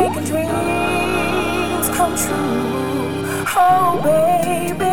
making dreams come true. Oh, baby.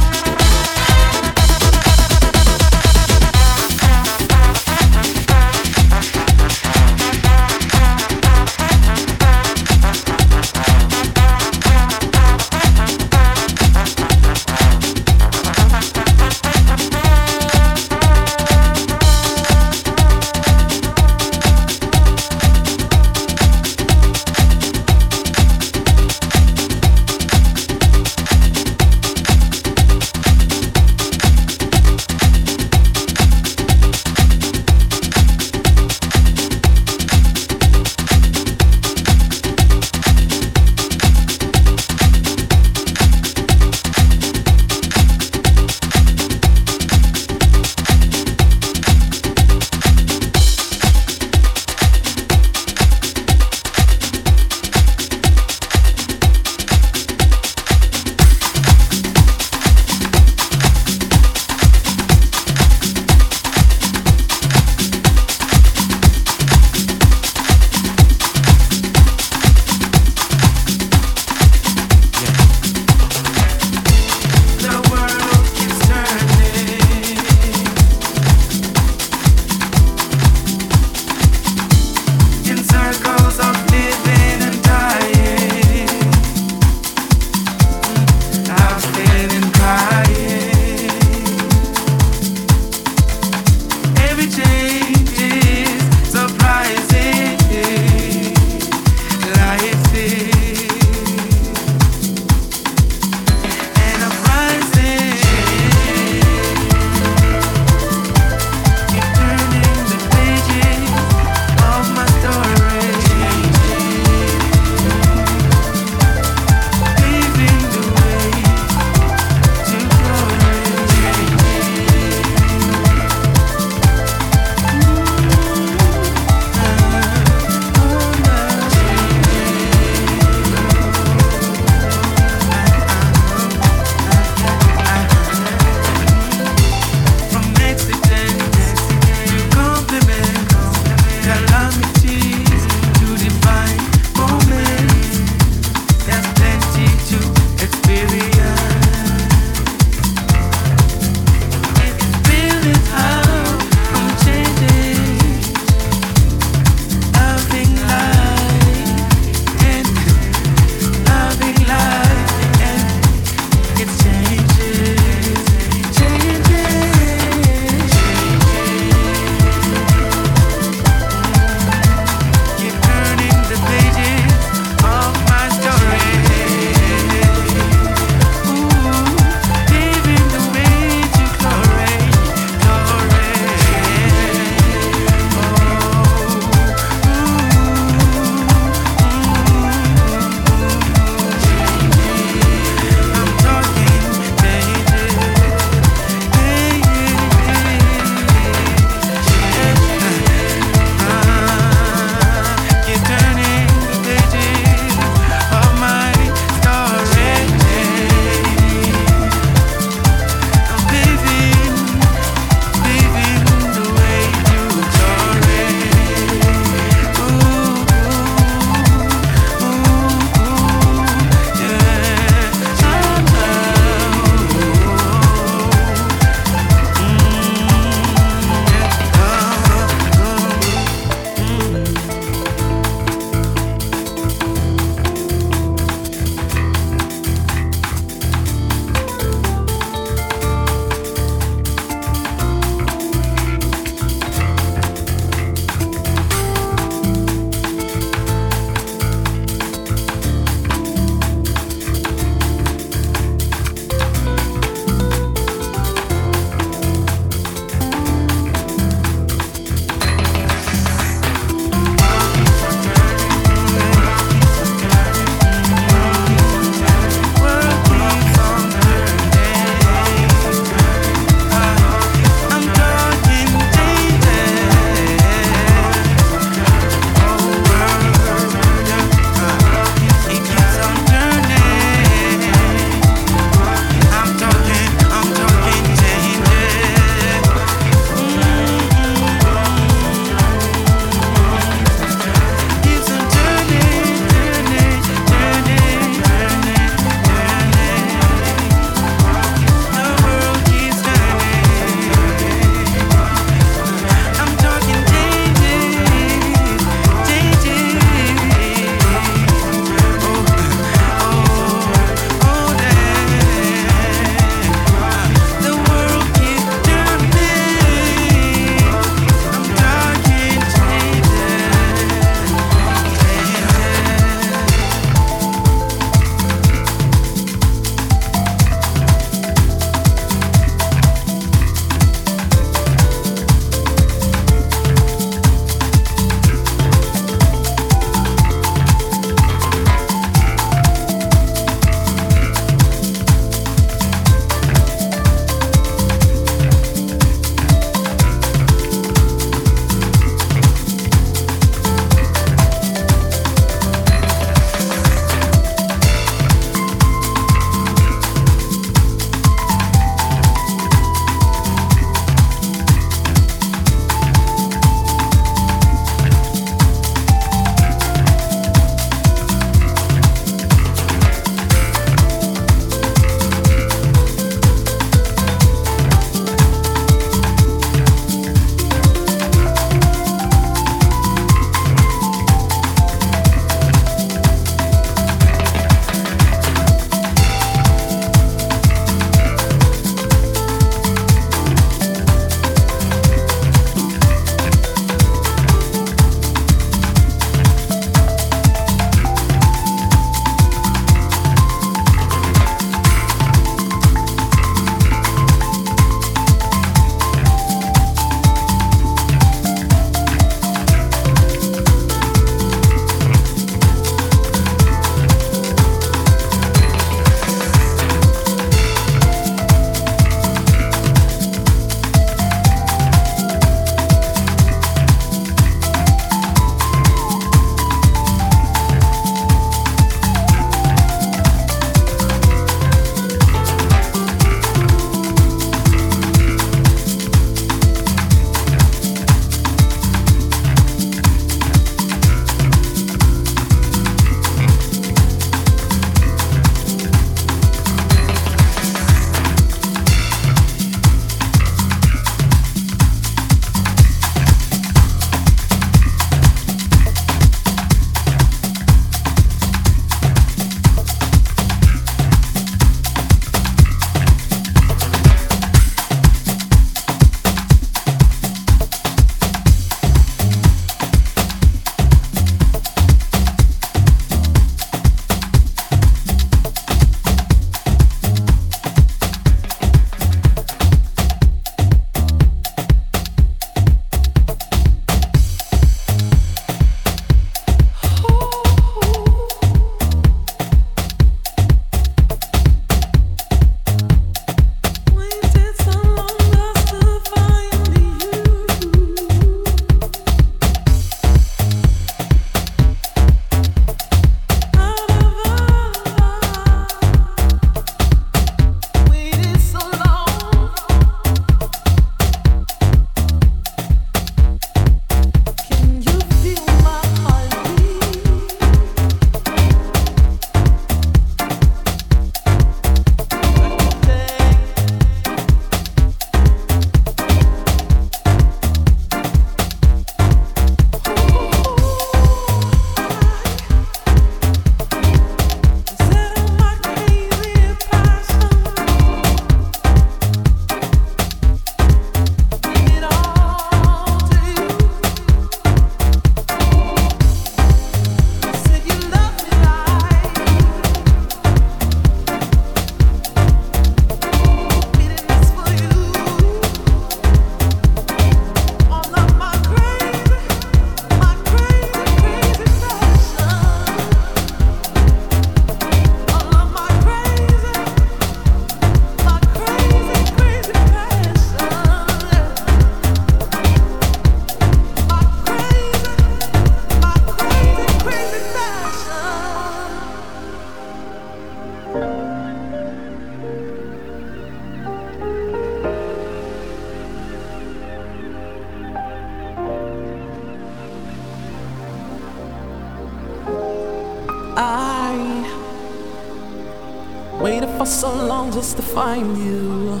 find you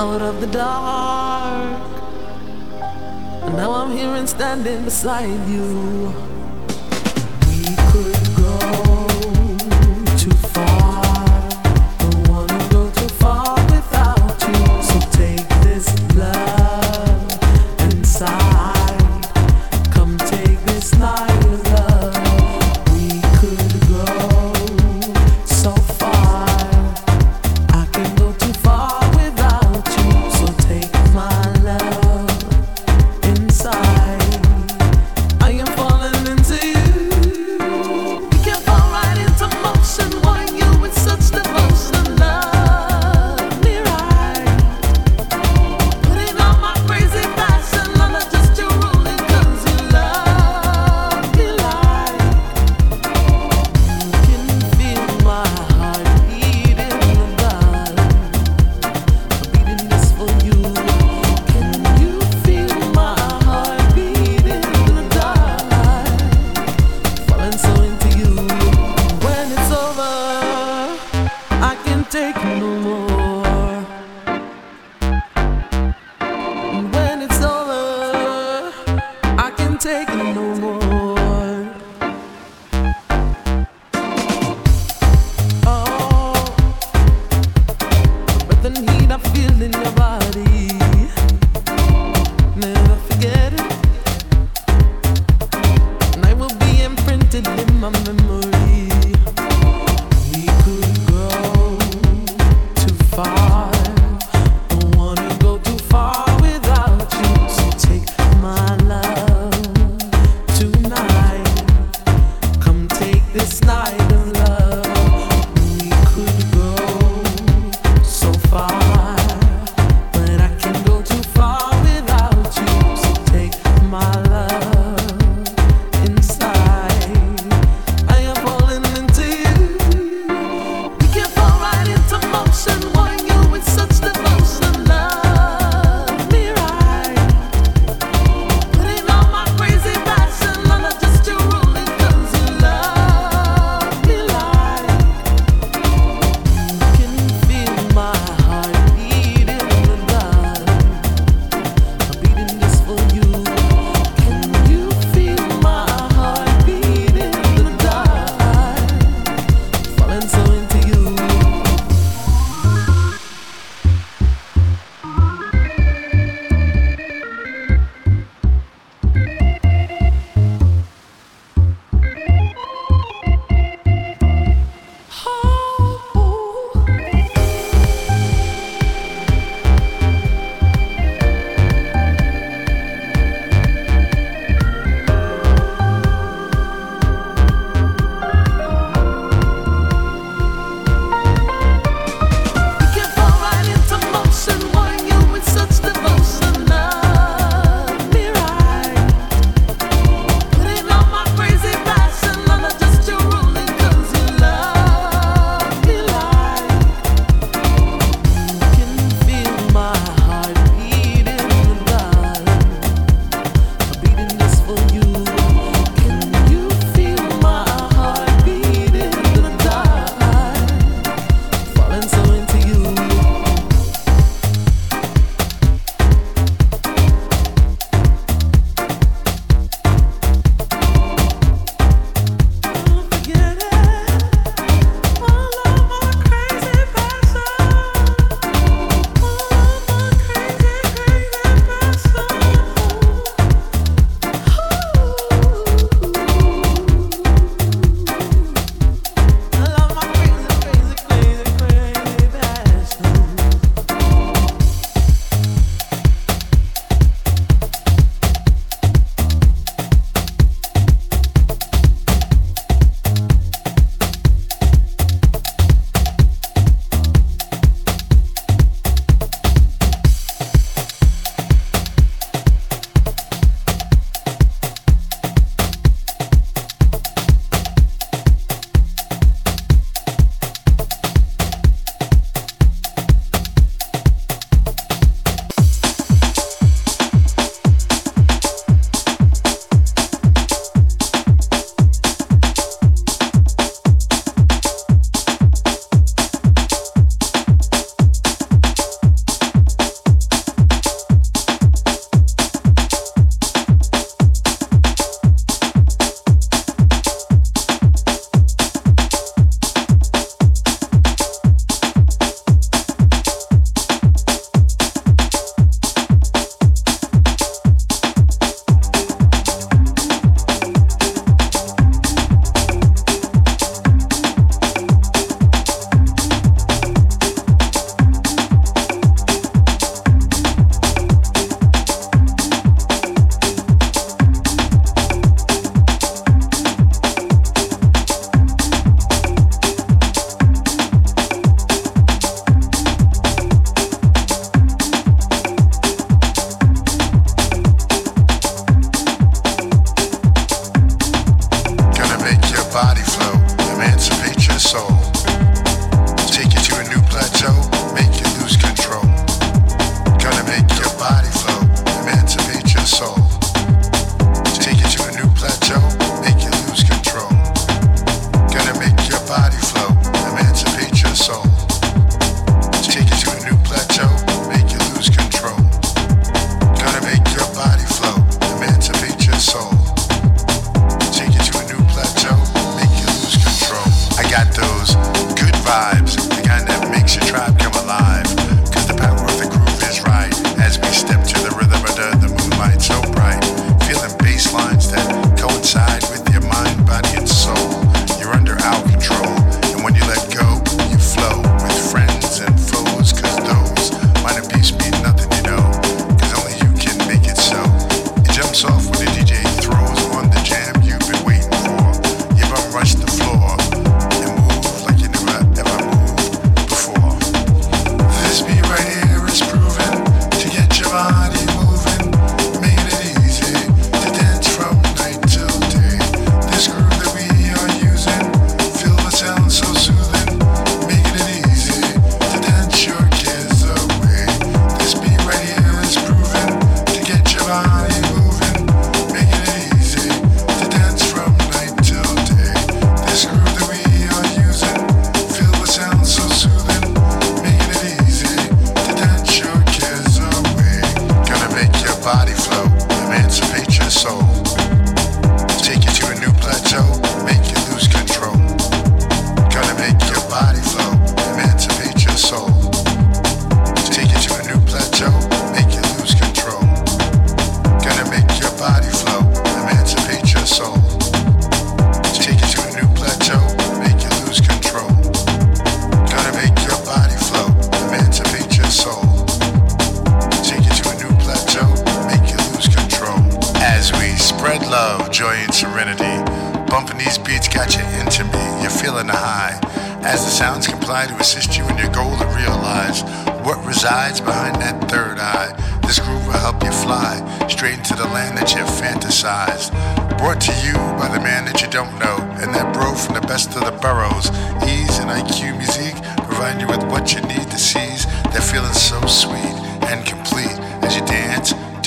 out of the dark. And now I'm here and standing beside you.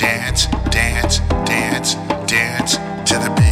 Dance, dance, dance, dance to the beat.